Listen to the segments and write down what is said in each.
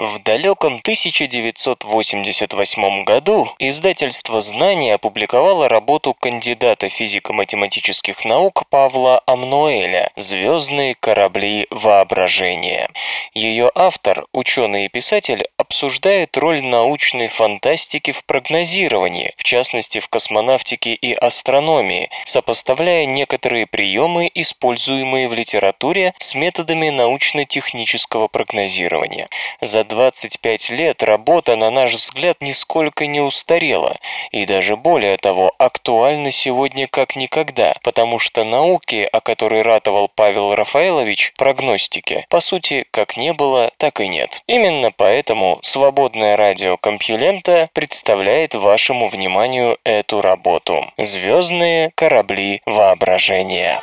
В далеком 1988 году издательство «Знания» опубликовало работу кандидата физико-математических наук Павла Амнуэля «Звездные корабли воображения». Ее автор, ученый и писатель, обсуждает роль научной фантастики в прогнозировании, в частности в космонавтике и астрономии, сопоставляя некоторые приемы, используемые в литературе, с методами научно-технического прогнозирования. За 25 лет работа, на наш взгляд, нисколько не устарела, и даже более того, актуальна сегодня как никогда, потому что науки, о которой ратовал Павел Рафаэлович, прогностики, по сути, как не было, так и нет. Именно поэтому свободное радио Компьюлента представляет вашему вниманию эту работу «Звездные корабли воображения».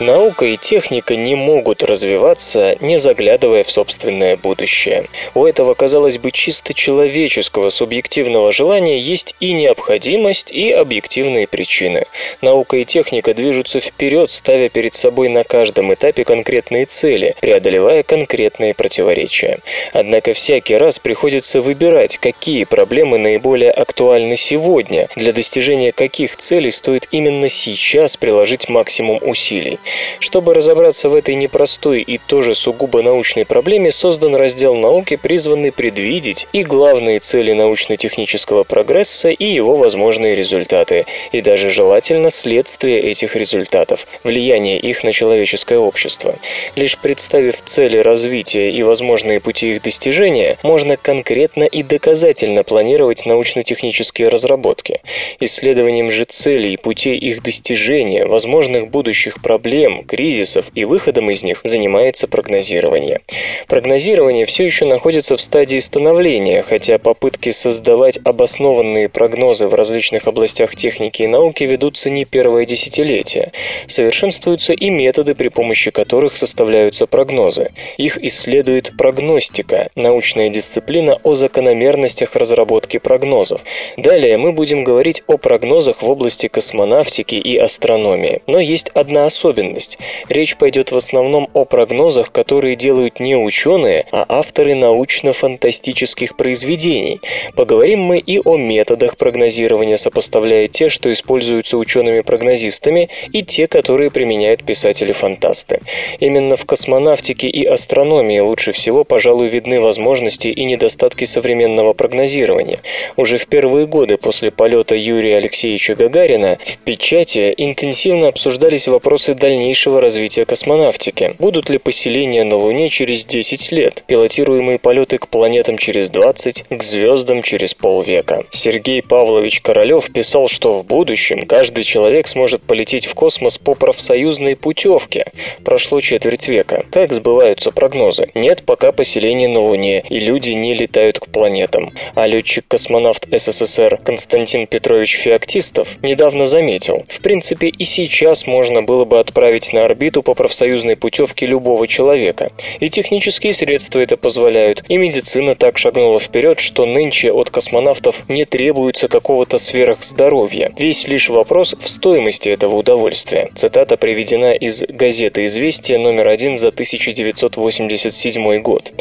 Наука и техника не могут развиваться, не заглядывая в собственное будущее. У этого, казалось бы, чисто человеческого субъективного желания есть и необходимость, и объективные причины. Наука и техника движутся вперед, ставя перед собой на каждом этапе конкретные цели, преодолевая конкретные противоречия. Однако всякий раз приходится выбирать, какие проблемы наиболее актуальны сегодня, для достижения каких целей стоит именно сейчас приложить максимум усилий. Чтобы разобраться в этой непростой и тоже сугубо научной проблеме, создан раздел науки, призванный предвидеть и главные цели научно-технического прогресса и его возможные результаты, и даже желательно следствие этих результатов, влияние их на человеческое общество. Лишь представив цели развития и возможные пути их достижения, можно конкретно и доказательно планировать научно-технические разработки. Исследованием же целей, путей их достижения, возможных будущих проблем, проблем, кризисов и выходом из них занимается прогнозирование. Прогнозирование все еще находится в стадии становления, хотя попытки создавать обоснованные прогнозы в различных областях техники и науки ведутся не первое десятилетие. Совершенствуются и методы, при помощи которых составляются прогнозы. Их исследует прогностика, научная дисциплина о закономерностях разработки прогнозов. Далее мы будем говорить о прогнозах в области космонавтики и астрономии. Но есть одна особенность особенность. Речь пойдет в основном о прогнозах, которые делают не ученые, а авторы научно-фантастических произведений. Поговорим мы и о методах прогнозирования, сопоставляя те, что используются учеными-прогнозистами, и те, которые применяют писатели-фантасты. Именно в космонавтике и астрономии лучше всего, пожалуй, видны возможности и недостатки современного прогнозирования. Уже в первые годы после полета Юрия Алексеевича Гагарина в печати интенсивно обсуждались вопросы дальнейшего дальнейшего развития космонавтики. Будут ли поселения на Луне через 10 лет, пилотируемые полеты к планетам через 20, к звездам через полвека. Сергей Павлович Королев писал, что в будущем каждый человек сможет полететь в космос по профсоюзной путевке. Прошло четверть века. Как сбываются прогнозы? Нет пока поселений на Луне, и люди не летают к планетам. А летчик-космонавт СССР Константин Петрович Феоктистов недавно заметил, в принципе и сейчас можно было бы отправить отправить на орбиту по профсоюзной путевке любого человека. И технические средства это позволяют, и медицина так шагнула вперед, что нынче от космонавтов не требуется какого-то сверхздоровья. Весь лишь вопрос в стоимости этого удовольствия. Цитата приведена из газеты «Известия» номер один за 1987 год.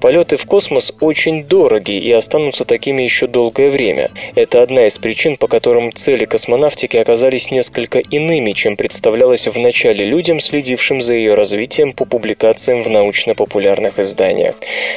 Полеты в космос очень дороги и останутся такими еще долгое время. Это одна из причин, по которым цели космонавтики оказались несколько иными, чем представлялось в начале сообщали людям, следившим за ее развитием по публикациям в научно-популярных изданиях.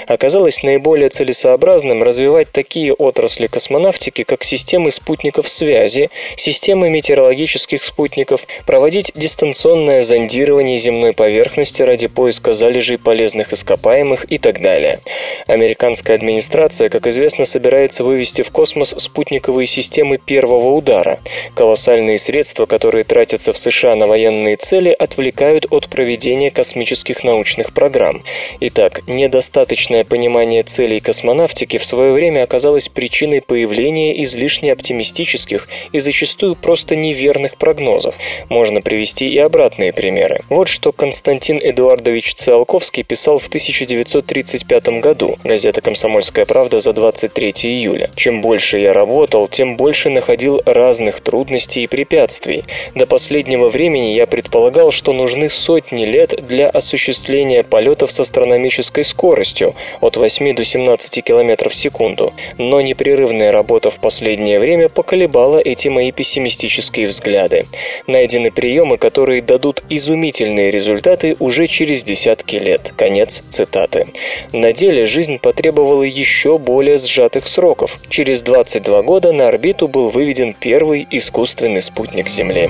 Оказалось наиболее целесообразным развивать такие отрасли космонавтики, как системы спутников связи, системы метеорологических спутников, проводить дистанционное зондирование земной поверхности ради поиска залежей полезных ископаемых и так далее. Американская администрация, как известно, собирается вывести в космос спутниковые системы первого удара. Колоссальные средства, которые тратятся в США на военные цели, отвлекают от проведения космических научных программ. Итак, недостаточное понимание целей космонавтики в свое время оказалось причиной появления излишне оптимистических и зачастую просто неверных прогнозов. Можно привести и обратные примеры. Вот что Константин Эдуардович Циолковский писал в 1935 году, газета «Комсомольская правда» за 23 июля. «Чем больше я работал, тем больше находил разных трудностей и препятствий. До последнего времени я предполагал, что нужны сотни лет для осуществления полетов с астрономической скоростью от 8 до 17 км в секунду, но непрерывная работа в последнее время поколебала эти мои пессимистические взгляды. Найдены приемы, которые дадут изумительные результаты уже через десятки лет. Конец цитаты. На деле жизнь потребовала еще более сжатых сроков. Через 22 года на орбиту был выведен первый искусственный спутник Земли.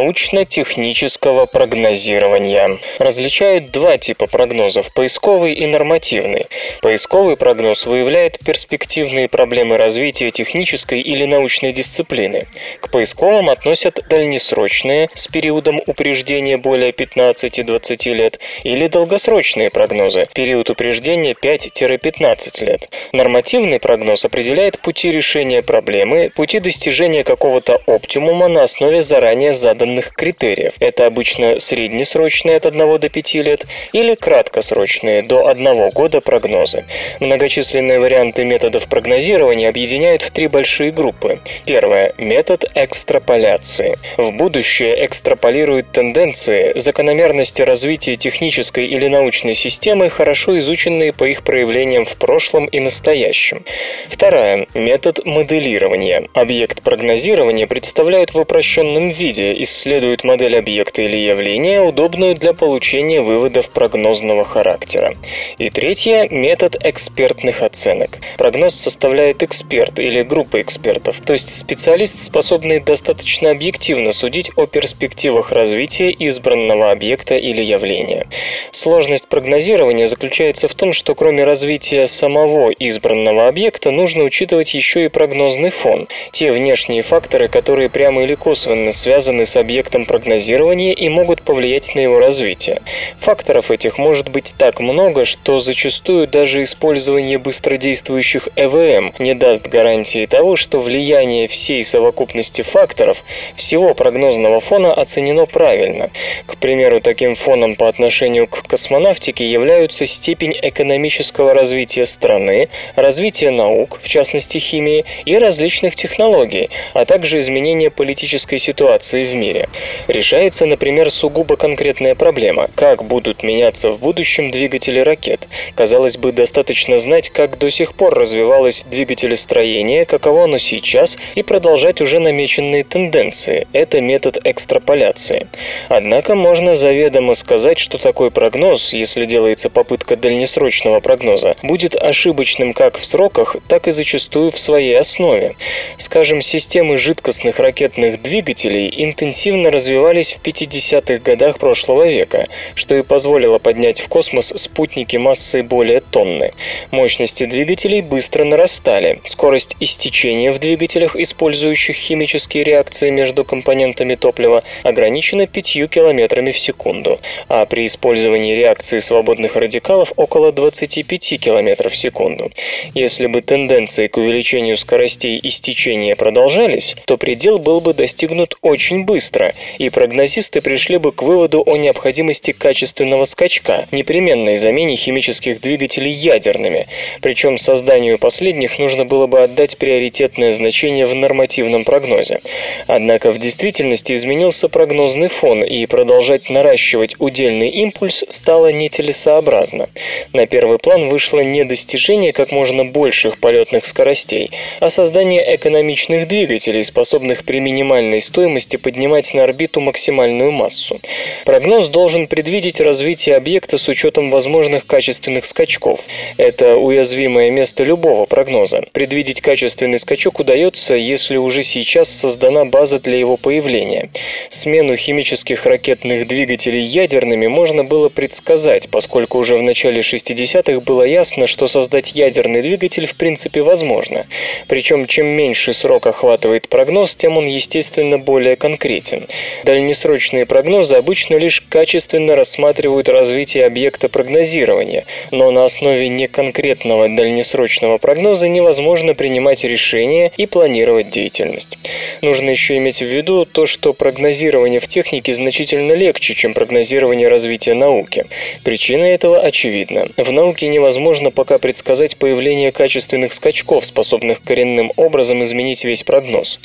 Научно-технического прогнозирования. Различают два типа прогнозов – поисковый и нормативный. Поисковый прогноз выявляет перспективные проблемы развития технической или научной дисциплины. К поисковым относят дальнесрочные, с периодом упреждения более 15-20 лет, или долгосрочные прогнозы, период упреждения 5-15 лет. Нормативный прогноз определяет пути решения проблемы, пути достижения какого-то оптимума на основе заранее заданных критериев. Это обычно среднесрочные от 1 до 5 лет или краткосрочные до 1 года прогнозы. Многочисленные варианты методов прогнозирования объединяют в три большие группы. Первое – метод экстраполяции. В будущее экстраполирует тенденции, закономерности развития технической или научной системы, хорошо изученные по их проявлениям в прошлом и настоящем. Второе – метод моделирования. Объект прогнозирования представляют в упрощенном виде исследует модель объекта или явления, удобную для получения выводов прогнозного характера. И третье – метод экспертных оценок. Прогноз составляет эксперт или группа экспертов, то есть специалист, способный достаточно объективно судить о перспективах развития избранного объекта или явления. Сложность прогнозирования заключается в том, что кроме развития самого избранного объекта нужно учитывать еще и прогнозный фон, те внешние факторы, которые прямо или косвенно связаны с объектом прогнозирования и могут повлиять на его развитие. Факторов этих может быть так много, что зачастую даже использование быстродействующих ЭВМ не даст гарантии того, что влияние всей совокупности факторов всего прогнозного фона оценено правильно. К примеру, таким фоном по отношению к космонавтике являются степень экономического развития страны, развитие наук, в частности химии, и различных технологий, а также изменение политической ситуации в мире. Решается, например, сугубо конкретная проблема – как будут меняться в будущем двигатели ракет. Казалось бы, достаточно знать, как до сих пор развивалось двигателестроение, каково оно сейчас, и продолжать уже намеченные тенденции. Это метод экстраполяции. Однако можно заведомо сказать, что такой прогноз, если делается попытка дальнесрочного прогноза, будет ошибочным как в сроках, так и зачастую в своей основе. Скажем, системы жидкостных ракетных двигателей интенсивно развивались в 50-х годах прошлого века, что и позволило поднять в космос спутники массой более тонны. Мощности двигателей быстро нарастали. Скорость истечения в двигателях, использующих химические реакции между компонентами топлива, ограничена 5 км в секунду, а при использовании реакции свободных радикалов около 25 км в секунду. Если бы тенденции к увеличению скоростей истечения продолжались, то предел был бы достигнут очень быстро, и прогнозисты пришли бы к выводу о необходимости качественного скачка, непременной замене химических двигателей ядерными, причем созданию последних нужно было бы отдать приоритетное значение в нормативном прогнозе. Однако в действительности изменился прогнозный фон, и продолжать наращивать удельный импульс стало нетелесообразно. На первый план вышло не достижение как можно больших полетных скоростей, а создание экономичных двигателей, способных при минимальной стоимости поднимать на орбиту максимальную массу. Прогноз должен предвидеть развитие объекта с учетом возможных качественных скачков. Это уязвимое место любого прогноза. Предвидеть качественный скачок удается, если уже сейчас создана база для его появления. Смену химических ракетных двигателей ядерными можно было предсказать, поскольку уже в начале 60-х было ясно, что создать ядерный двигатель в принципе возможно. Причем чем меньше срок охватывает прогноз, тем он, естественно, более конкретен. Дальнесрочные прогнозы обычно лишь качественно рассматривают развитие объекта прогнозирования, но на основе неконкретного дальнесрочного прогноза невозможно принимать решения и планировать деятельность. Нужно еще иметь в виду то, что прогнозирование в технике значительно легче, чем прогнозирование развития науки. Причина этого очевидна. В науке невозможно пока предсказать появление качественных скачков, способных коренным образом изменить весь прогноз.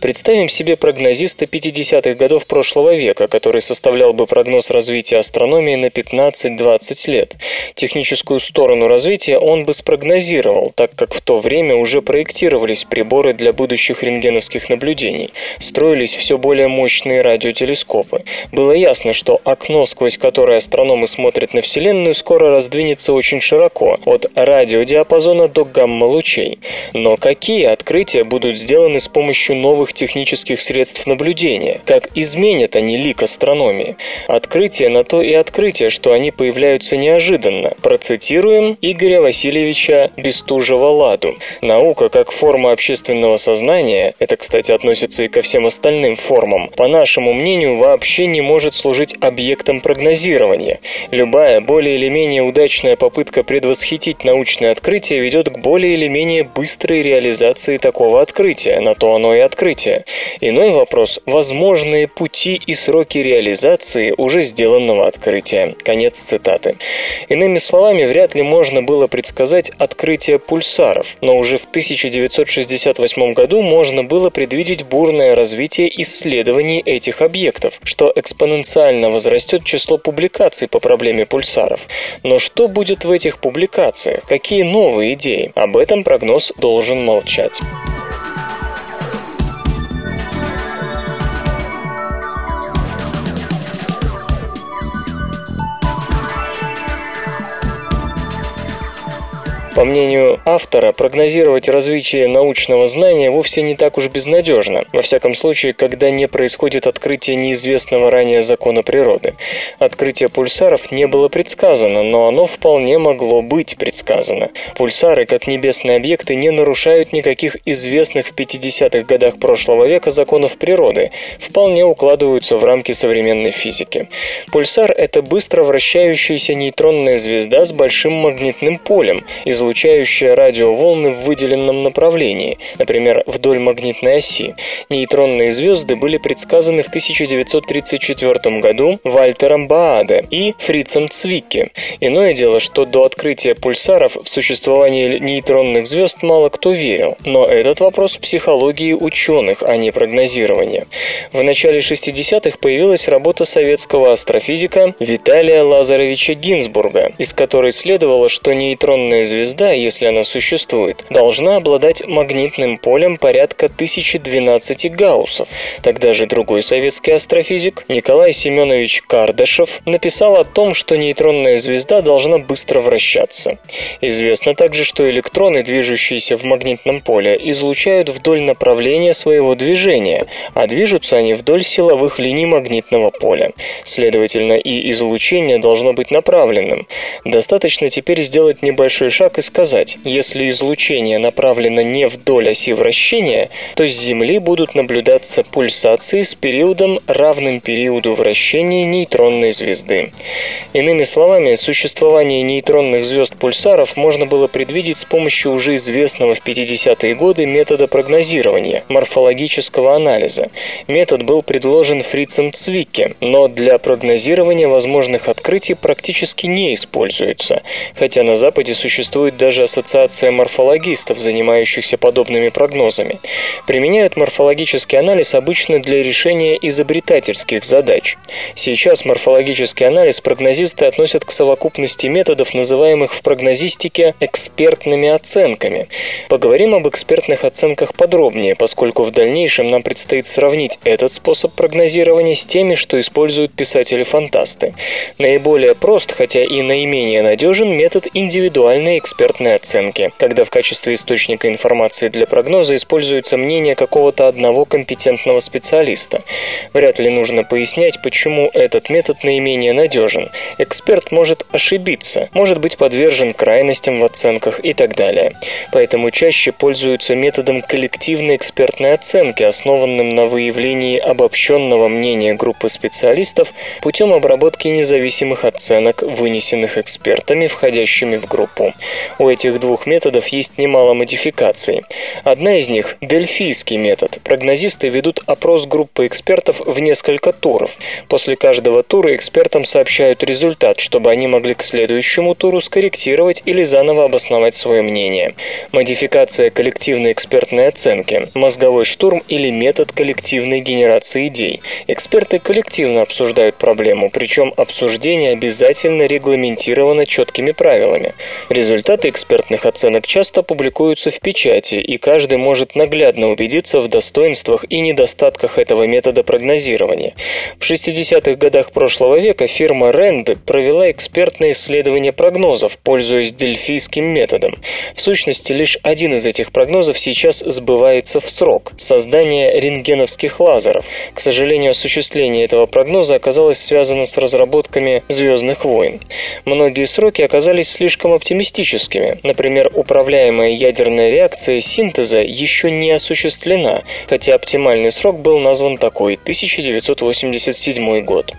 Представим себе прогнозиста 50-х годов прошлого века, который составлял бы прогноз развития астрономии на 15-20 лет. Техническую сторону развития он бы спрогнозировал, так как в то время уже проектировались приборы для будущих рентгеновских наблюдений, строились все более мощные радиотелескопы. Было ясно, что окно, сквозь которое астрономы смотрят на Вселенную, скоро раздвинется очень широко, от радиодиапазона до гамма-лучей. Но какие открытия будут сделаны с помощью новых технических средств наблюдения? Как изменят они лик астрономии? Открытие на то и открытие, что они появляются неожиданно. Процитируем Игоря Васильевича Бестужева-Ладу. Наука как форма общественного сознания, это, кстати, относится и ко всем остальным формам, по нашему мнению, вообще не может служить объектом прогнозирования. Любая более или менее удачная попытка предвосхитить научное открытие ведет к более или менее быстрой реализации такого открытия, на то оно и открытие. Иной вопрос – возможные пути и сроки реализации уже сделанного открытия. Конец цитаты. Иными словами, вряд ли можно было предсказать открытие пульсаров, но уже в 1968 году можно было предвидеть бурное развитие исследований этих объектов, что экспоненциально возрастет число публикаций по проблеме пульсаров. Но что будет в этих публикациях? Какие новые идеи? Об этом прогноз должен молчать. По мнению автора, прогнозировать развитие научного знания вовсе не так уж безнадежно, во всяком случае, когда не происходит открытие неизвестного ранее закона природы. Открытие пульсаров не было предсказано, но оно вполне могло быть предсказано. Пульсары, как небесные объекты, не нарушают никаких известных в 50-х годах прошлого века законов природы, вполне укладываются в рамки современной физики. Пульсар – это быстро вращающаяся нейтронная звезда с большим магнитным полем, из излучающая радиоволны в выделенном направлении, например, вдоль магнитной оси. Нейтронные звезды были предсказаны в 1934 году Вальтером Бааде и Фрицем Цвикке. Иное дело, что до открытия пульсаров в существование нейтронных звезд мало кто верил, но этот вопрос психологии ученых, а не прогнозирования. В начале 60-х появилась работа советского астрофизика Виталия Лазаревича Гинзбурга, из которой следовало, что нейтронная звезда звезда, если она существует, должна обладать магнитным полем порядка 1012 гауссов. Тогда же другой советский астрофизик Николай Семенович Кардашев написал о том, что нейтронная звезда должна быстро вращаться. Известно также, что электроны, движущиеся в магнитном поле, излучают вдоль направления своего движения, а движутся они вдоль силовых линий магнитного поля. Следовательно, и излучение должно быть направленным. Достаточно теперь сделать небольшой шаг и сказать, если излучение направлено не вдоль оси вращения, то с Земли будут наблюдаться пульсации с периодом, равным периоду вращения нейтронной звезды. Иными словами, существование нейтронных звезд-пульсаров можно было предвидеть с помощью уже известного в 50-е годы метода прогнозирования – морфологического анализа. Метод был предложен Фрицем Цвикке, но для прогнозирования возможных открытий практически не используется, хотя на Западе существует даже ассоциация морфологистов, занимающихся подобными прогнозами. Применяют морфологический анализ обычно для решения изобретательских задач. Сейчас морфологический анализ прогнозисты относят к совокупности методов, называемых в прогнозистике экспертными оценками. Поговорим об экспертных оценках подробнее, поскольку в дальнейшем нам предстоит сравнить этот способ прогнозирования с теми, что используют писатели-фантасты. Наиболее прост, хотя и наименее надежен метод индивидуальной экспертной оценки, когда в качестве источника информации для прогноза используется мнение какого-то одного компетентного специалиста. Вряд ли нужно пояснять, почему этот метод наименее надежен. Эксперт может ошибиться, может быть подвержен крайностям в оценках и так далее. Поэтому чаще пользуются методом коллективной экспертной оценки, основанным на выявлении обобщенного мнения группы специалистов путем обработки независимых оценок, вынесенных экспертами, входящими в группу. У этих двух методов есть немало модификаций. Одна из них – дельфийский метод. Прогнозисты ведут опрос группы экспертов в несколько туров. После каждого тура экспертам сообщают результат, чтобы они могли к следующему туру скорректировать или заново обосновать свое мнение. Модификация коллективной экспертной оценки, мозговой штурм или метод коллективной генерации идей. Эксперты коллективно обсуждают проблему, причем обсуждение обязательно регламентировано четкими правилами. Результаты экспертных оценок часто публикуются в печати, и каждый может наглядно убедиться в достоинствах и недостатках этого метода прогнозирования. В 60-х годах прошлого века фирма Rand провела экспертное исследование прогнозов, пользуясь дельфийским методом. В сущности, лишь один из этих прогнозов сейчас сбывается в срок – создание рентгеновских лазеров. К сожалению, осуществление этого прогноза оказалось связано с разработками «Звездных войн». Многие сроки оказались слишком оптимистическими. Например, управляемая ядерная реакция синтеза еще не осуществлена, хотя оптимальный срок был назван такой – 1987 год.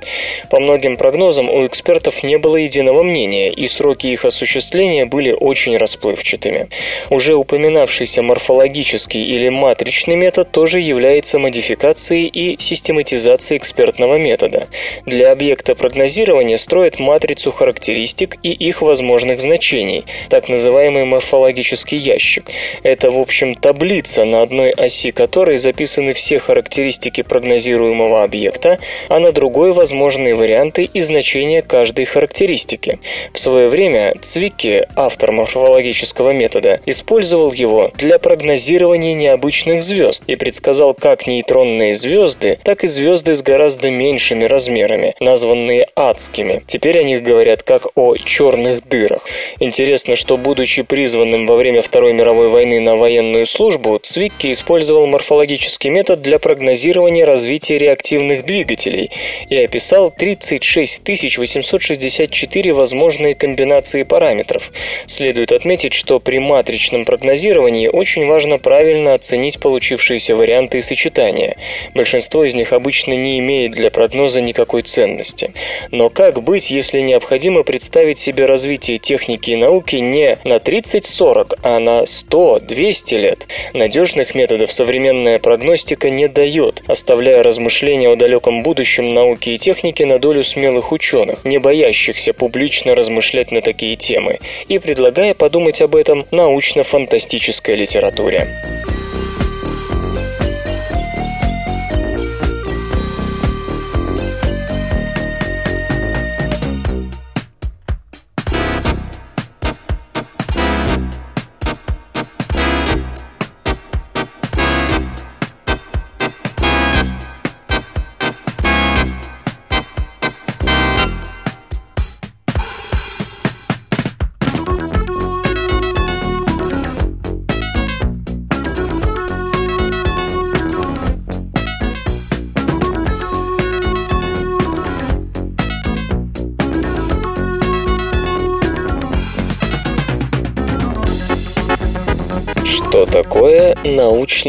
По многим прогнозам у экспертов не было единого мнения, и сроки их осуществления были очень расплывчатыми. Уже упоминавшийся морфологический или матричный метод тоже является модификацией и систематизацией экспертного метода. Для объекта прогнозирования строят матрицу характеристик и их возможных значений, так называемый морфологический ящик. Это, в общем, таблица, на одной оси которой записаны все характеристики прогнозируемого объекта, а на другой возможные варианты и значения каждой характеристики. В свое время Цвикки, автор морфологического метода, использовал его для прогнозирования необычных звезд и предсказал как нейтронные звезды, так и звезды с гораздо меньшими размерами, названные адскими. Теперь о них говорят как о черных дырах. Интересно, что будучи призванным во время Второй мировой войны на военную службу, Цвикки использовал морфологический метод для прогнозирования развития реактивных двигателей и описал 36 864 возможные комбинации параметров. Следует отметить, что при матричном прогнозировании очень важно правильно оценить получившиеся варианты и сочетания. Большинство из них обычно не имеет для прогноза никакой ценности. Но как быть, если необходимо представить себе развитие техники и науки не на 30-40, а на 100-200 лет? Надежных методов современная прогностика не дает, оставляя размышления о далеком будущем науки и техники на долю смелых ученых, не боящихся публично размышлять на такие темы, и предлагая подумать об этом научно-фантастической литературе.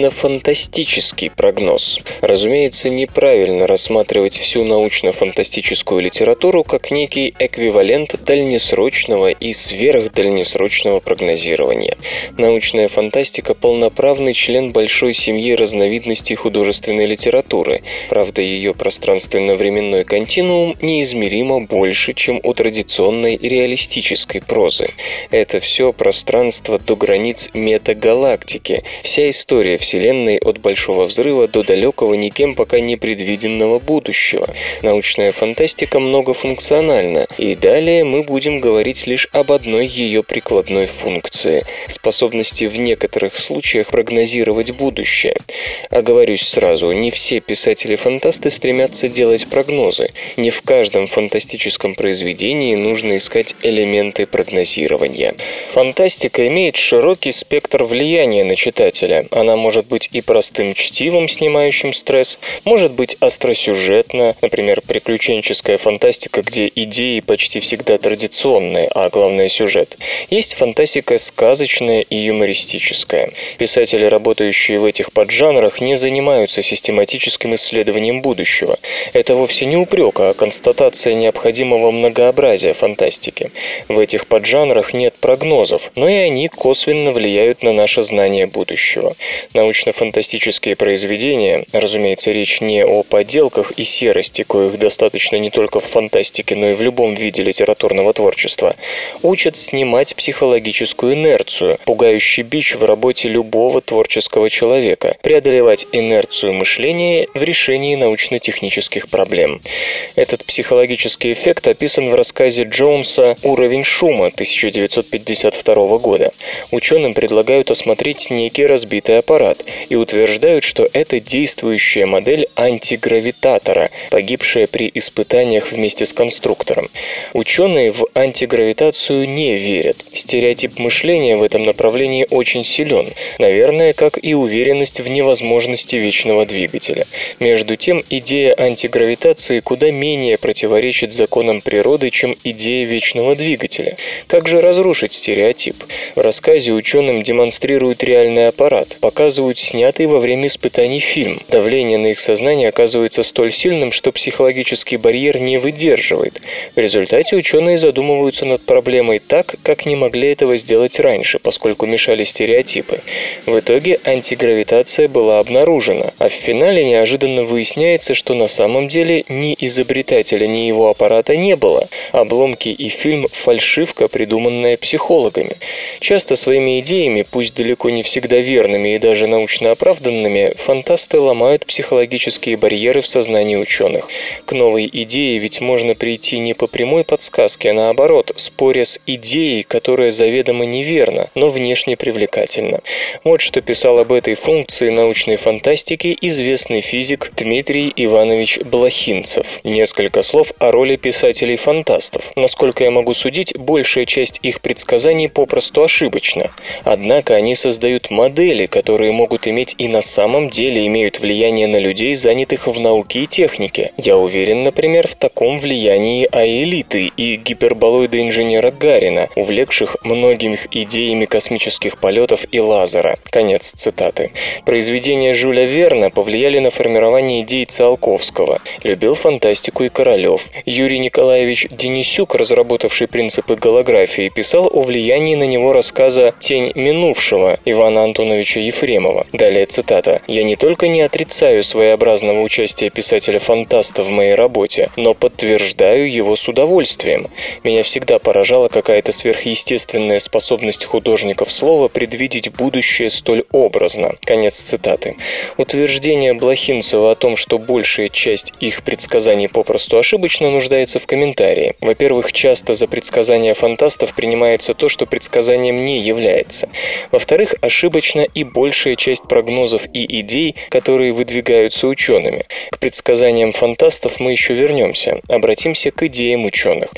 Научно-фантастический прогноз? Разумеется, неправильно рассматривать всю научно-фантастическую литературу как некий эквивалент дальнесрочного и сверхдальнесрочного прогнозирования. Научная фантастика – полноправный член большой семьи разновидностей художественной литературы. Правда, ее пространственно-временной континуум неизмеримо больше, чем у традиционной реалистической прозы. Это все пространство до границ метагалактики, вся история Вселенной от Большого Взрыва до далекого никем пока не предвиденного будущего. Научная фантастика многофункциональна, и далее мы будем говорить лишь об одной ее прикладной функции – способности в некоторых случаях прогнозировать будущее. Оговорюсь сразу, не все писатели-фантасты стремятся делать прогнозы. Не в каждом фантастическом произведении нужно искать элементы прогнозирования. Фантастика имеет широкий спектр влияния на читателя. Она может быть и простым чтивом, снимающим стресс, может быть остросюжетна, например, приключенческая фантастика, где идеи почти всегда традиционные, а главное сюжет. Есть фантастика сказочная и юмористическая. Писатели, работающие в этих поджанрах, не занимаются систематическим исследованием будущего. Это вовсе не упрек, а констатация необходимого многообразия фантастики. В этих поджанрах нет прогнозов, но и они косвенно влияют на наше знание будущего. Научно-фантастические произведения, разумеется, речь не о подделках и серости, коих достаточно не только в фантастике, но и в любом виде литературного творчества, учат снимать психологическую инерцию, пугающий бич в работе любого творческого человека, преодолевать инерцию мышления в решении научно-технических проблем. Этот психологический эффект описан в рассказе Джонса «Уровень шума» 1952 года. Ученым предлагают осмотреть некий разбитый аппарат и утверждают, что это действующая модель антигравитатора, погибшая при испытаниях вместе с конструктором. Ученые в антигравитацию не верят. Стереотип мышления в этом направлении очень силен, наверное, как и уверенность в невозможности вечного двигателя. Между тем, идея антигравитации куда менее противоречит законам природы, чем идея вечного двигателя. Как же разрушить стереотип? В рассказе ученым демонстрируют реальный аппарат, показывают снятый во время испытаний фильм. Давление на их сознание оказывается столь сильным, что психологический барьер не выдерживает. В результате ученые задумываются над проблемой так, как не могли этого сделать раньше, поскольку мешали стереотипы. В итоге антигравитация была обнаружена, а в финале неожиданно выясняется, что на самом деле ни изобретателя, ни его аппарата не было. Обломки и фильм – фальшивка, придуманная психологами. Часто своими идеями, пусть далеко не всегда верными и даже научно оправданными, фантасты ломают психологические барьеры в сознании ученых. К новой идее ведь можно прийти не по прямой подсказке, а наоборот, споря с идеей, которая заведомо неверна, но внешне привлекательна. Вот что писал об этой функции научной фантастики известный физик Дмитрий Иванович Блохинцев. Несколько слов о роли писателей-фантастов. Насколько я могу судить, большая часть их предсказаний попросту ошибочна. Однако они создают модели, которые могут иметь и на самом деле имеют влияние на людей, занятых в науке и технике. Я уверен, например, в таком влиянии аэлиты и гиперболоида инженера Гарина, увлекших многими идеями космических полетов и лазера. Конец цитаты. Произведения Жюля Верна повлияли на формирование идей Циолковского. Любил фантастику и Королев. Юрий Николаевич Денисюк, разработавший принципы голографии, писал о влиянии на него рассказа «Тень минувшего» Ивана Антоновича Ефремова. Далее цитата. «Я не только не отрицаю своеобразного участия писателя-фантаста в моей работе, но подтверждаю его с удовольствием. Меня всегда поражала какая-то сверхъестественная способность художников слова предвидеть будущее столь образно». Конец цитаты. Утверждение Блохинцева о том, что большая часть их предсказаний попросту ошибочно, нуждается в комментарии. Во-первых, часто за предсказания фантастов принимается то, что предсказанием не является. Во-вторых, ошибочна и большая часть прогнозов и идей, которые выдвигаются учеными. К предсказаниям фантастов мы еще вернемся. Обратимся к идеям ученых.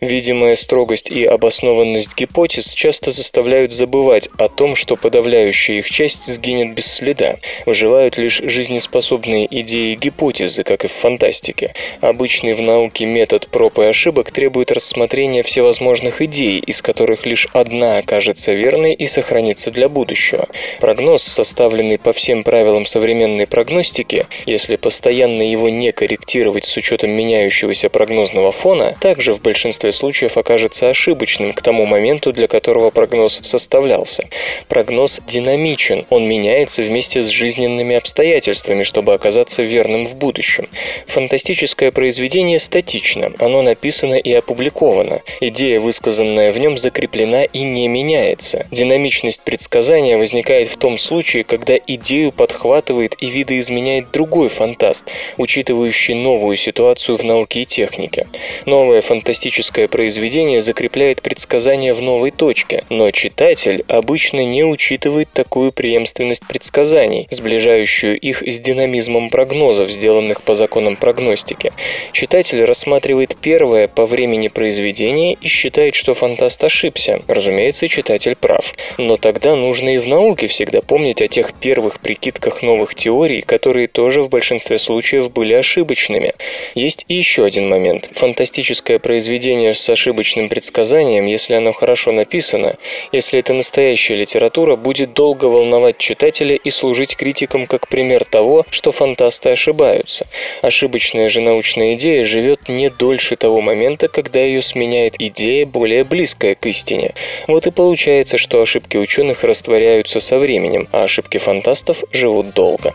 Видимая строгость и обоснованность гипотез часто заставляют забывать о том, что подавляющая их часть сгинет без следа. Выживают лишь жизнеспособные идеи и гипотезы, как и в фантастике. Обычный в науке метод проб и ошибок требует рассмотрения всевозможных идей, из которых лишь одна окажется верной и сохранится для будущего. Прогноз, составленный по всем правилам современной прогностики, если постоянно его не корректировать с учетом меняющегося прогнозного фона, также в большинстве случаев окажется ошибочным к тому моменту, для которого прогноз составлялся. Прогноз динамичен, он меняется вместе с жизненными обстоятельствами, чтобы оказаться верным в будущем. Фантастическое произведение статично, оно написано и опубликовано. Идея, высказанная в нем, закреплена и не меняется. Динамичность предсказания возникает в том случае, когда идею подхватывает и видоизменяет другой фантаст, учитывающий новую ситуацию в науке и технике. Новое фантастическое произведение закрепляет предсказания в новой точке, но читатель обычно не учитывает такую преемственность предсказаний, сближающую их с динамизмом прогнозов, сделанных по законам прогностики. Читатель рассматривает первое по времени произведение и считает, что фантаст ошибся. Разумеется, читатель прав. Но тогда нужно и в науке всегда помнить о тех первых прикидках новых теорий, которые тоже в большинстве случаев были ошибочными. Есть и еще один момент. Фантастическое произведение с ошибочным предсказанием, если оно хорошо написано, если это настоящая литература, будет долго волновать читателя и служить критиком как пример того, что фантасты ошибаются. Ошибочная же научная идея живет не дольше того момента, когда ее сменяет идея, более близкая к истине. Вот и получается, что ошибки ученых растворяются со временем, а ошибки фантастов живут долго.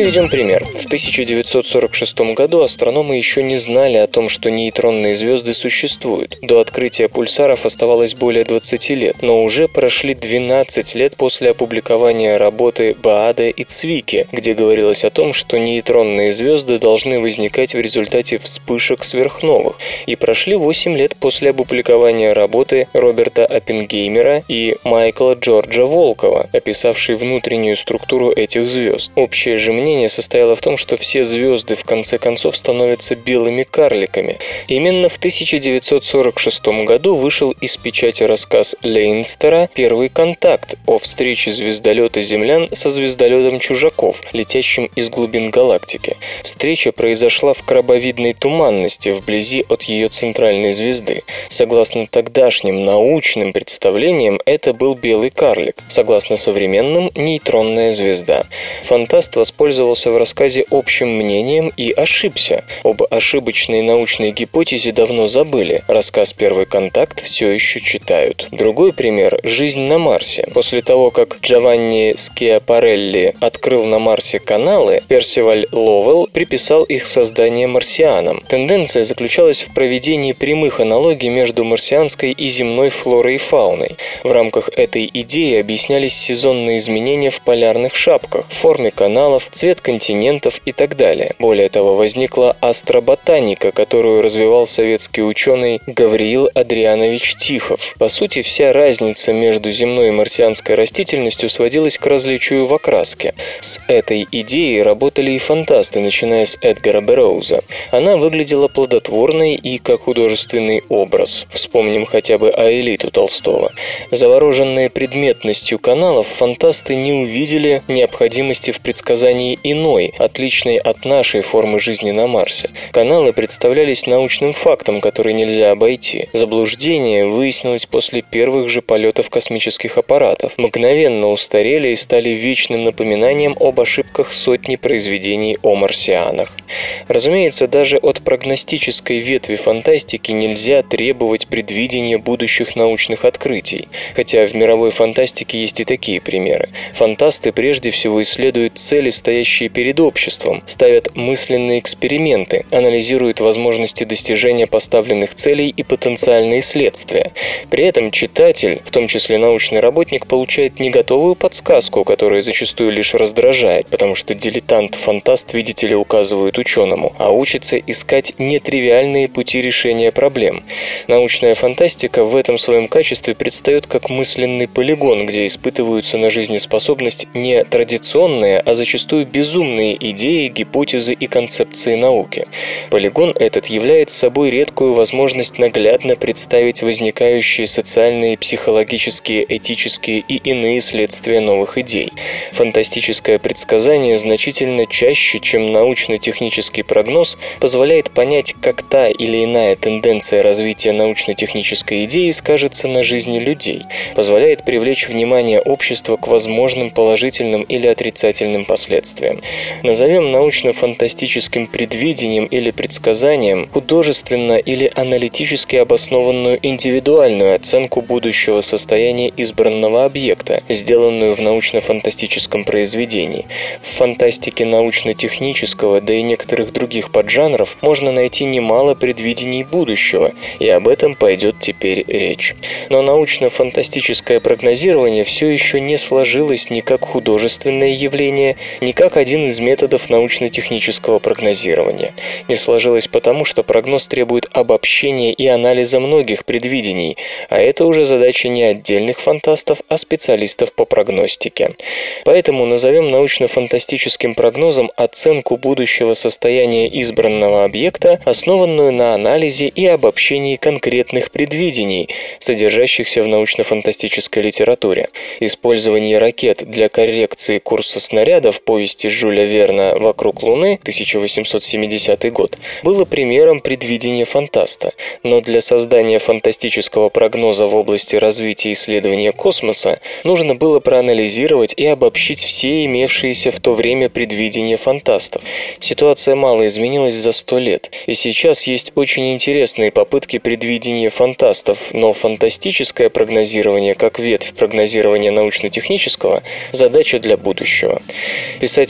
Приведем пример. В 1946 году астрономы еще не знали о том, что нейтронные звезды существуют. До открытия пульсаров оставалось более 20 лет, но уже прошли 12 лет после опубликования работы Бааде и Цвики, где говорилось о том, что нейтронные звезды должны возникать в результате вспышек сверхновых, и прошли 8 лет после опубликования работы Роберта Оппенгеймера и Майкла Джорджа Волкова, описавшей внутреннюю структуру этих звезд. Общее же мнение состояло в том, что все звезды в конце концов становятся белыми карликами. Именно в 1946 году вышел из печати рассказ Лейнстера «Первый контакт» о встрече звездолета землян со звездолетом чужаков, летящим из глубин галактики. Встреча произошла в крабовидной туманности вблизи от ее центральной звезды. Согласно тогдашним научным представлениям, это был белый карлик. Согласно современным – нейтронная звезда. Фантаст воспользовался воспользовался в рассказе общим мнением и ошибся. Об ошибочной научной гипотезе давно забыли. Рассказ «Первый контакт» все еще читают. Другой пример – «Жизнь на Марсе». После того, как Джованни Скиапарелли открыл на Марсе каналы, Персиваль Ловелл приписал их создание марсианам. Тенденция заключалась в проведении прямых аналогий между марсианской и земной флорой и фауной. В рамках этой идеи объяснялись сезонные изменения в полярных шапках, форме каналов, цвет континентов и так далее. Более того, возникла астроботаника, которую развивал советский ученый Гавриил Адрианович Тихов. По сути, вся разница между земной и марсианской растительностью сводилась к различию в окраске. С этой идеей работали и фантасты, начиная с Эдгара Бероуза. Она выглядела плодотворной и как художественный образ. Вспомним хотя бы Аэлиту Толстого. Завороженные предметностью каналов, фантасты не увидели необходимости в предсказании жизни иной, отличной от нашей формы жизни на Марсе. Каналы представлялись научным фактом, который нельзя обойти. Заблуждение выяснилось после первых же полетов космических аппаратов, мгновенно устарели и стали вечным напоминанием об ошибках сотни произведений о марсианах. Разумеется, даже от прогностической ветви фантастики нельзя требовать предвидения будущих научных открытий, хотя в мировой фантастике есть и такие примеры. Фантасты прежде всего исследуют цели, стоящие стоящие перед обществом, ставят мысленные эксперименты, анализируют возможности достижения поставленных целей и потенциальные следствия. При этом читатель, в том числе научный работник, получает не готовую подсказку, которая зачастую лишь раздражает, потому что дилетант-фантаст, видите ли, указывает ученому, а учится искать нетривиальные пути решения проблем. Научная фантастика в этом своем качестве предстает как мысленный полигон, где испытываются на жизнеспособность не традиционные, а зачастую безумные идеи, гипотезы и концепции науки. Полигон этот является собой редкую возможность наглядно представить возникающие социальные, психологические, этические и иные следствия новых идей. Фантастическое предсказание значительно чаще, чем научно-технический прогноз, позволяет понять, как та или иная тенденция развития научно-технической идеи скажется на жизни людей, позволяет привлечь внимание общества к возможным положительным или отрицательным последствиям. Назовем научно-фантастическим предвидением или предсказанием художественно или аналитически обоснованную индивидуальную оценку будущего состояния избранного объекта, сделанную в научно-фантастическом произведении. В фантастике научно-технического, да и некоторых других поджанров можно найти немало предвидений будущего, и об этом пойдет теперь речь. Но научно-фантастическое прогнозирование все еще не сложилось ни как художественное явление, ни как один из методов научно-технического прогнозирования. Не сложилось потому, что прогноз требует обобщения и анализа многих предвидений, а это уже задача не отдельных фантастов, а специалистов по прогностике. Поэтому назовем научно-фантастическим прогнозом оценку будущего состояния избранного объекта, основанную на анализе и обобщении конкретных предвидений, содержащихся в научно-фантастической литературе. Использование ракет для коррекции курса снарядов повести Жюля Верна «Вокруг Луны» 1870 год было примером предвидения фантаста, но для создания фантастического прогноза в области развития исследования космоса нужно было проанализировать и обобщить все имевшиеся в то время предвидения фантастов. Ситуация мало изменилась за сто лет, и сейчас есть очень интересные попытки предвидения фантастов, но фантастическое прогнозирование, как ветвь прогнозирования научно-технического, задача для будущего.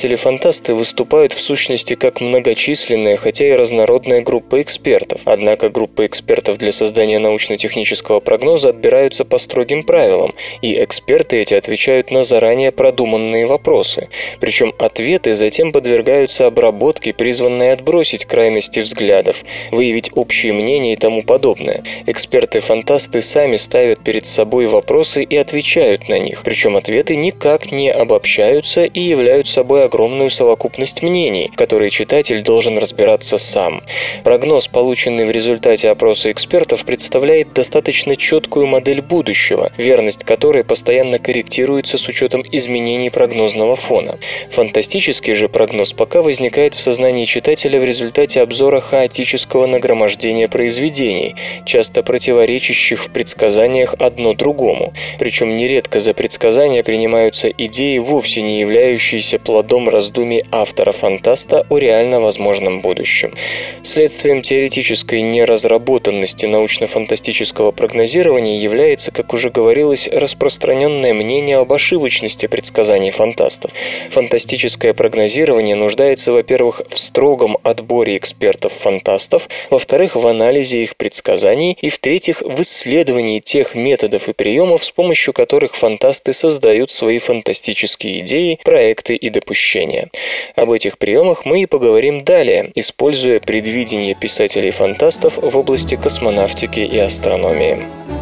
Писатели-фантасты выступают в сущности как многочисленная, хотя и разнородная группа экспертов. Однако группы экспертов для создания научно-технического прогноза отбираются по строгим правилам, и эксперты эти отвечают на заранее продуманные вопросы. Причем ответы затем подвергаются обработке, призванной отбросить крайности взглядов, выявить общие мнения и тому подобное. Эксперты-фантасты сами ставят перед собой вопросы и отвечают на них, причем ответы никак не обобщаются и являются собой огромную совокупность мнений, которые читатель должен разбираться сам. Прогноз, полученный в результате опроса экспертов, представляет достаточно четкую модель будущего, верность которой постоянно корректируется с учетом изменений прогнозного фона. Фантастический же прогноз пока возникает в сознании читателя в результате обзора хаотического нагромождения произведений, часто противоречащих в предсказаниях одно другому. Причем нередко за предсказания принимаются идеи, вовсе не являющиеся плодом раздумий автора-фантаста о реально возможном будущем. Следствием теоретической неразработанности научно-фантастического прогнозирования является, как уже говорилось, распространенное мнение об ошибочности предсказаний фантастов. Фантастическое прогнозирование нуждается, во-первых, в строгом отборе экспертов-фантастов, во-вторых, в анализе их предсказаний и, в-третьих, в исследовании тех методов и приемов, с помощью которых фантасты создают свои фантастические идеи, проекты и допущения. Об этих приемах мы и поговорим далее, используя предвидение писателей-фантастов в области космонавтики и астрономии.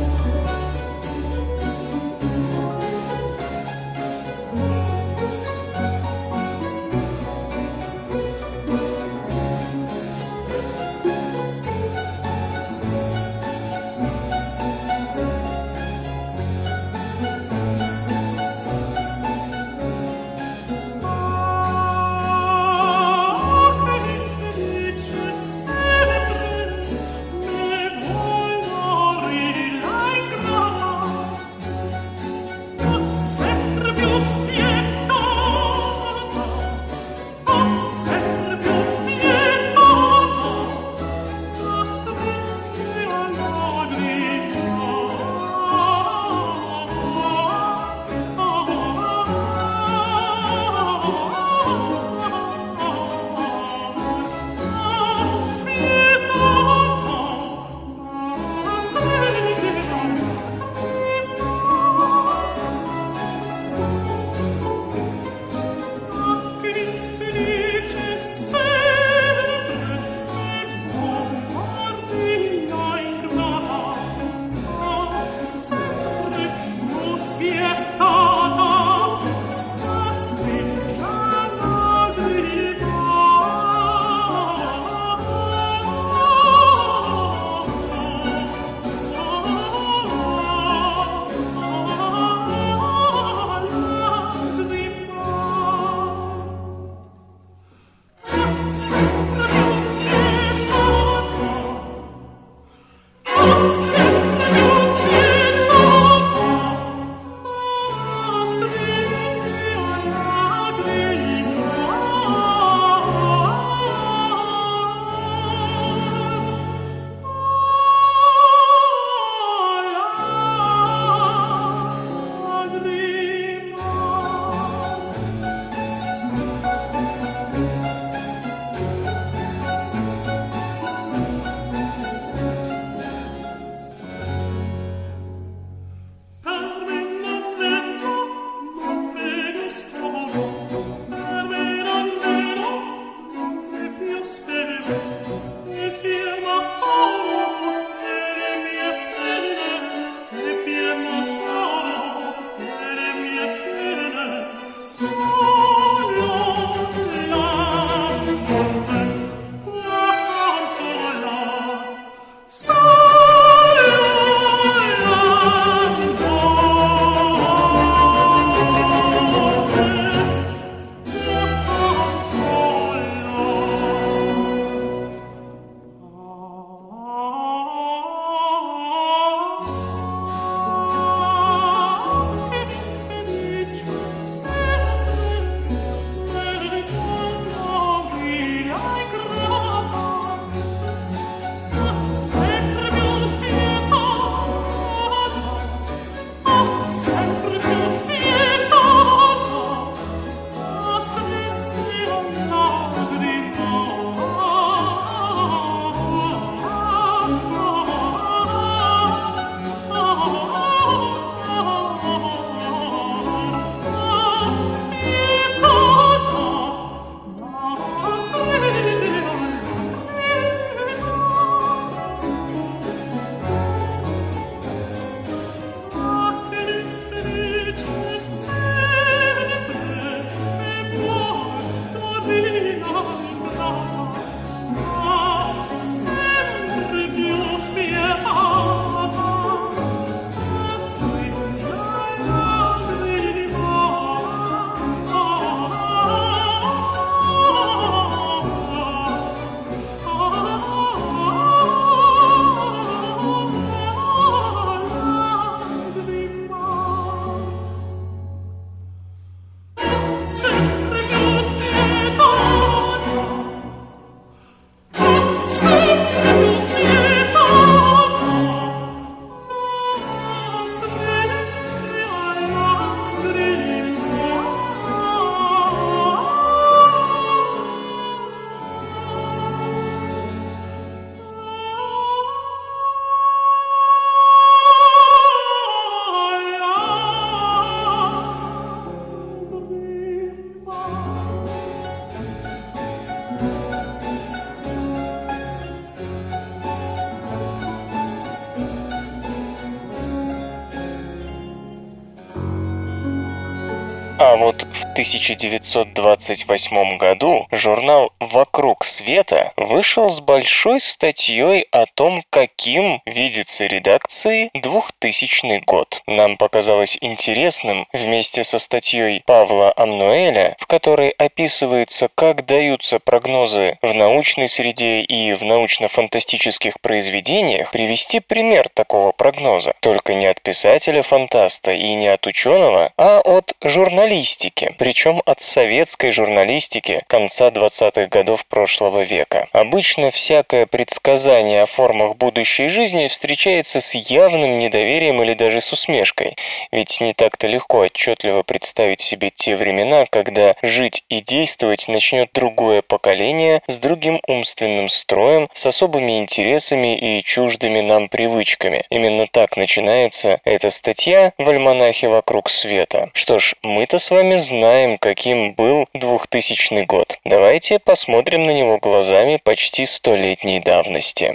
1928 году журнал «Вокруг света» вышел с большой статьей о том, каким видится редакции 2000 год. Нам показалось интересным вместе со статьей Павла Амнуэля, в которой описывается, как даются прогнозы в научной среде и в научно-фантастических произведениях, привести пример такого прогноза. Только не от писателя-фантаста и не от ученого, а от журналистики, причем от советской журналистики конца 20-х годов прошлого века. Обычно всякое предсказание о формах будущей жизни встречается с явным недоверием или даже с усмешкой, ведь не так-то легко отчетливо представить себе те времена, когда жить и действовать начнет другое поколение с другим умственным строем, с особыми интересами и чуждыми нам привычками. Именно так начинается эта статья в альманахе «Вокруг света». Что ж, мы-то с вами знаем, каким был 2000 год. Давайте посмотрим на него глазами почти столетней давности.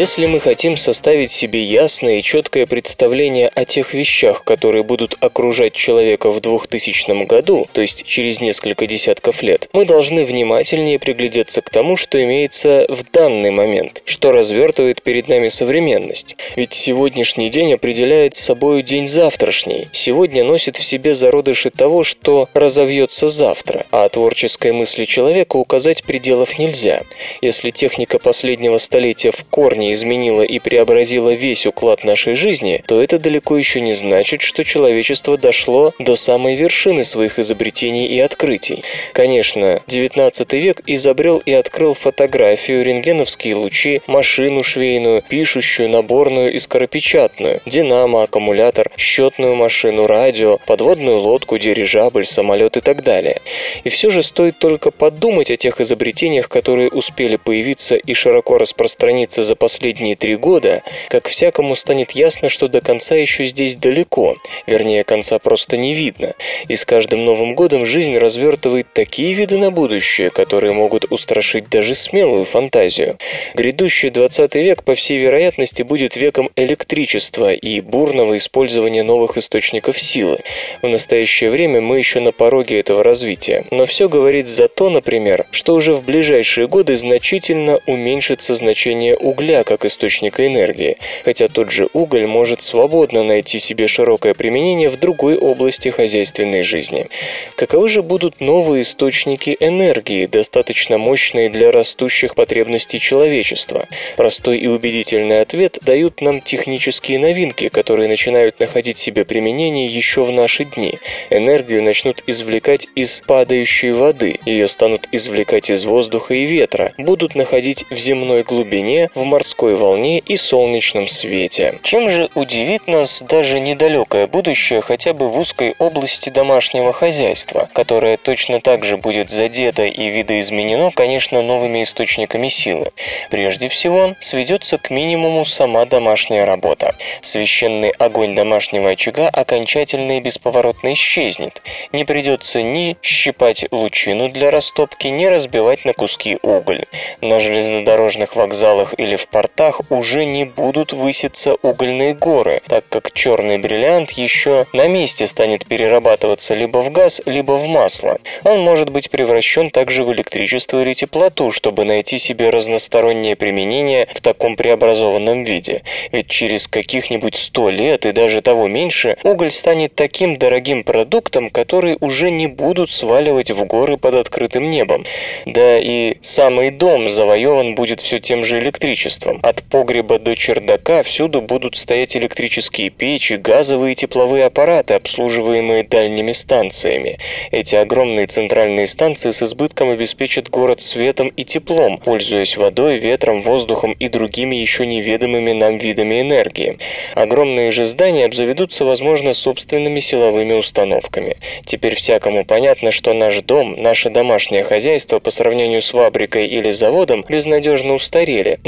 Если мы хотим составить себе ясное и четкое представление о тех вещах, которые будут окружать человека в 2000 году, то есть через несколько десятков лет, мы должны внимательнее приглядеться к тому, что имеется в данный момент, что развертывает перед нами современность. Ведь сегодняшний день определяет собой день завтрашний. Сегодня носит в себе зародыши того, что разовьется завтра, а творческой мысли человека указать пределов нельзя. Если техника последнего столетия в корне изменила и преобразила весь уклад нашей жизни, то это далеко еще не значит, что человечество дошло до самой вершины своих изобретений и открытий. Конечно, XIX век изобрел и открыл фотографию, рентгеновские лучи, машину швейную, пишущую, наборную и скоропечатную, динамо, аккумулятор, счетную машину, радио, подводную лодку, дирижабль, самолет и так далее. И все же стоит только подумать о тех изобретениях, которые успели появиться и широко распространиться за последние три года, как всякому станет ясно, что до конца еще здесь далеко, вернее, конца просто не видно, и с каждым Новым годом жизнь развертывает такие виды на будущее, которые могут устрашить даже смелую фантазию. Грядущий 20 век, по всей вероятности, будет веком электричества и бурного использования новых источников силы. В настоящее время мы еще на пороге этого развития, но все говорит за то, например, что уже в ближайшие годы значительно уменьшится значение угля как источника энергии, хотя тот же уголь может свободно найти себе широкое применение в другой области хозяйственной жизни. Каковы же будут новые источники энергии, достаточно мощные для растущих потребностей человечества? Простой и убедительный ответ дают нам технические новинки, которые начинают находить себе применение еще в наши дни. Энергию начнут извлекать из падающей воды, ее станут извлекать из воздуха и ветра, будут находить в земной глубине, в морской волне и солнечном свете. Чем же удивит нас даже недалекое будущее хотя бы в узкой области домашнего хозяйства, которое точно так же будет задето и видоизменено, конечно, новыми источниками силы. Прежде всего, сведется к минимуму сама домашняя работа. Священный огонь домашнего очага окончательно и бесповоротно исчезнет. Не придется ни щипать лучину для растопки, ни разбивать на куски уголь. На железнодорожных вокзалах или в портах уже не будут выситься угольные горы, так как черный бриллиант еще на месте станет перерабатываться либо в газ, либо в масло. Он может быть превращен также в электричество или теплоту, чтобы найти себе разностороннее применение в таком преобразованном виде. Ведь через каких-нибудь сто лет и даже того меньше уголь станет таким дорогим продуктом, который уже не будут сваливать в горы под открытым небом. Да и самый дом завоеван будет все тем же электричеством. От погреба до чердака всюду будут стоять электрические печи, газовые и тепловые аппараты, обслуживаемые дальними станциями. Эти огромные центральные станции с избытком обеспечат город светом и теплом, пользуясь водой, ветром, воздухом и другими еще неведомыми нам видами энергии. Огромные же здания обзаведутся, возможно, собственными силовыми установками. Теперь всякому понятно, что наш дом, наше домашнее хозяйство по сравнению с фабрикой или заводом безнадежно устарели,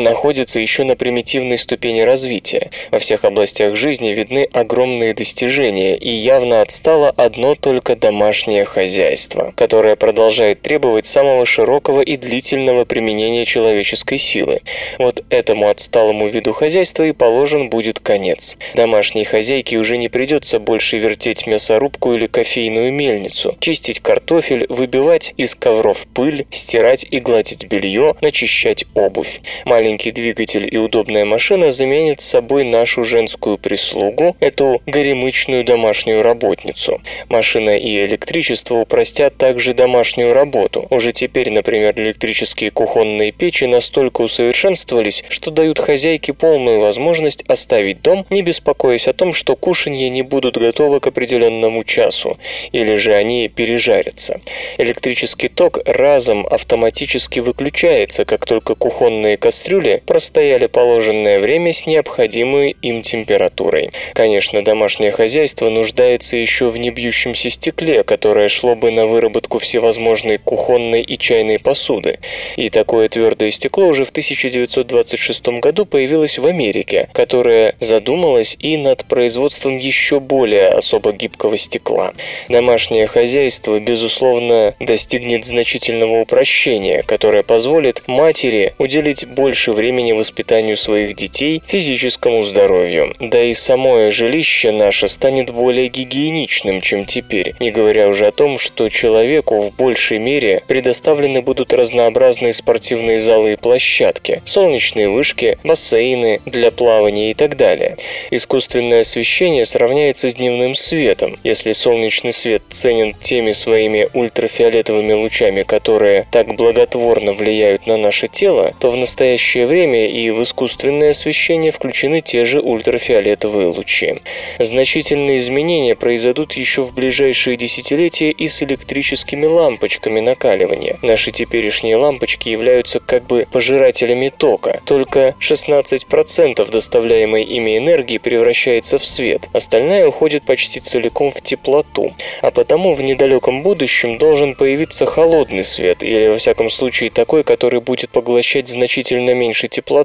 находятся еще на примитивной ступени развития. Во всех областях жизни видны огромные достижения, и явно отстало одно только домашнее хозяйство, которое продолжает требовать самого широкого и длительного применения человеческой силы. Вот этому отсталому виду хозяйства и положен будет конец. Домашней хозяйке уже не придется больше вертеть мясорубку или кофейную мельницу, чистить картофель, выбивать из ковров пыль, стирать и гладить белье, начищать обувь. Маленький двигатель и удобная машина заменят собой нашу женскую прислугу, эту горемычную домашнюю работницу. Машина и электричество упростят также домашнюю работу. Уже теперь, например, электрические кухонные печи настолько усовершенствовались, что дают хозяйке полную возможность оставить дом, не беспокоясь о том, что кушанье не будут готовы к определенному часу, или же они пережарятся. Электрический ток разом автоматически выключается, как только кухонные кастрюли простояли положенное время с необходимой им температурой. Конечно, домашнее хозяйство нуждается еще в небьющемся стекле, которое шло бы на выработку всевозможной кухонной и чайной посуды. И такое твердое стекло уже в 1926 году появилось в Америке, которая задумалась и над производством еще более особо гибкого стекла. Домашнее хозяйство, безусловно, достигнет значительного упрощения, которое позволит матери уделить больше времени воспитанию своих детей, физическому здоровью. Да и самое жилище наше станет более гигиеничным, чем теперь, не говоря уже о том, что человеку в большей мере предоставлены будут разнообразные спортивные залы и площадки, солнечные вышки, бассейны для плавания и так далее. Искусственное освещение сравняется с дневным светом. Если солнечный свет ценен теми своими ультрафиолетовыми лучами, которые так благотворно влияют на наше тело, то в настоящее время и в искусственное освещение включены те же ультрафиолетовые лучи. Значительные изменения произойдут еще в ближайшие десятилетия и с электрическими лампочками накаливания. Наши теперешние лампочки являются как бы пожирателями тока. Только 16% доставляемой ими энергии превращается в свет, остальная уходит почти целиком в теплоту. А потому в недалеком будущем должен появиться холодный свет, или во всяком случае такой, который будет поглощать значительно меньше теплоты.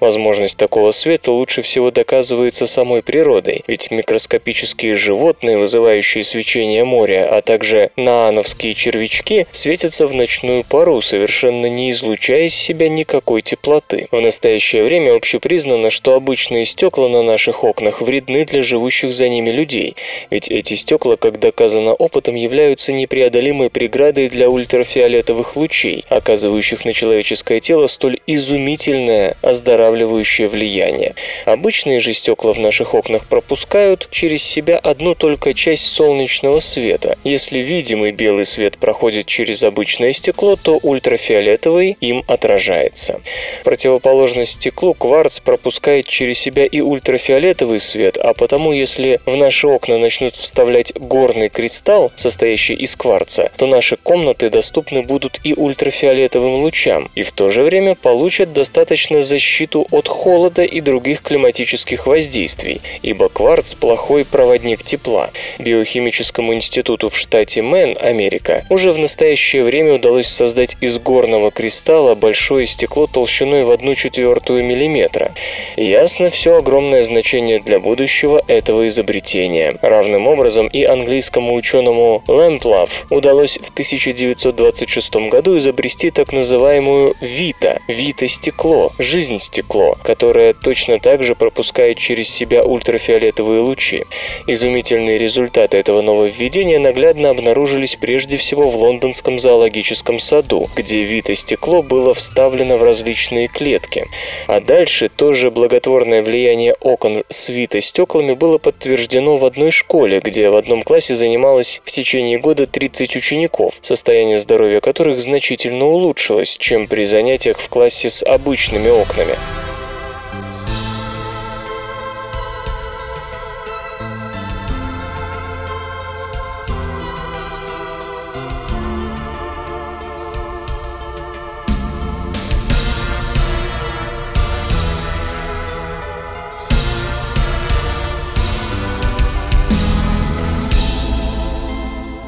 Возможность такого света лучше всего доказывается самой природой, ведь микроскопические животные, вызывающие свечение моря, а также наановские червячки, светятся в ночную пару, совершенно не излучая из себя никакой теплоты. В настоящее время общепризнано, что обычные стекла на наших окнах вредны для живущих за ними людей, ведь эти стекла, как доказано опытом, являются непреодолимой преградой для ультрафиолетовых лучей, оказывающих на человеческое тело столь изумительное оздоравливающее влияние. Обычные же стекла в наших окнах пропускают через себя одну только часть солнечного света. Если видимый белый свет проходит через обычное стекло, то ультрафиолетовый им отражается. Противоположность стеклу кварц пропускает через себя и ультрафиолетовый свет, а потому если в наши окна начнут вставлять горный кристалл, состоящий из кварца, то наши комнаты доступны будут и ультрафиолетовым лучам, и в то же время получат достаточно защиту от холода и других климатических воздействий, ибо кварц – плохой проводник тепла. Биохимическому институту в штате Мэн, Америка, уже в настоящее время удалось создать из горного кристалла большое стекло толщиной в 1 четвертую миллиметра. Ясно все огромное значение для будущего этого изобретения. Равным образом и английскому ученому Лэмплав удалось в 1926 году изобрести так называемую «Вита» – «Вита-стекло», стекло, жизнь стекло, которое точно так же пропускает через себя ультрафиолетовые лучи. Изумительные результаты этого нововведения наглядно обнаружились прежде всего в лондонском зоологическом саду, где вито-стекло было вставлено в различные клетки. А дальше тоже благотворное влияние окон с вито-стеклами было подтверждено в одной школе, где в одном классе занималось в течение года 30 учеников, состояние здоровья которых значительно улучшилось, чем при занятиях в классе с обычными окнами.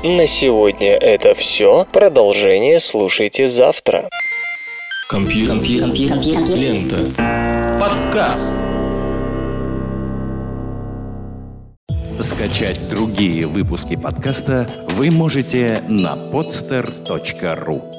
На сегодня это все. Продолжение слушайте завтра. Компьютер. Компьютер. Компьютер. Лента. Подкаст. Скачать другие выпуски подкаста вы можете на podster.ru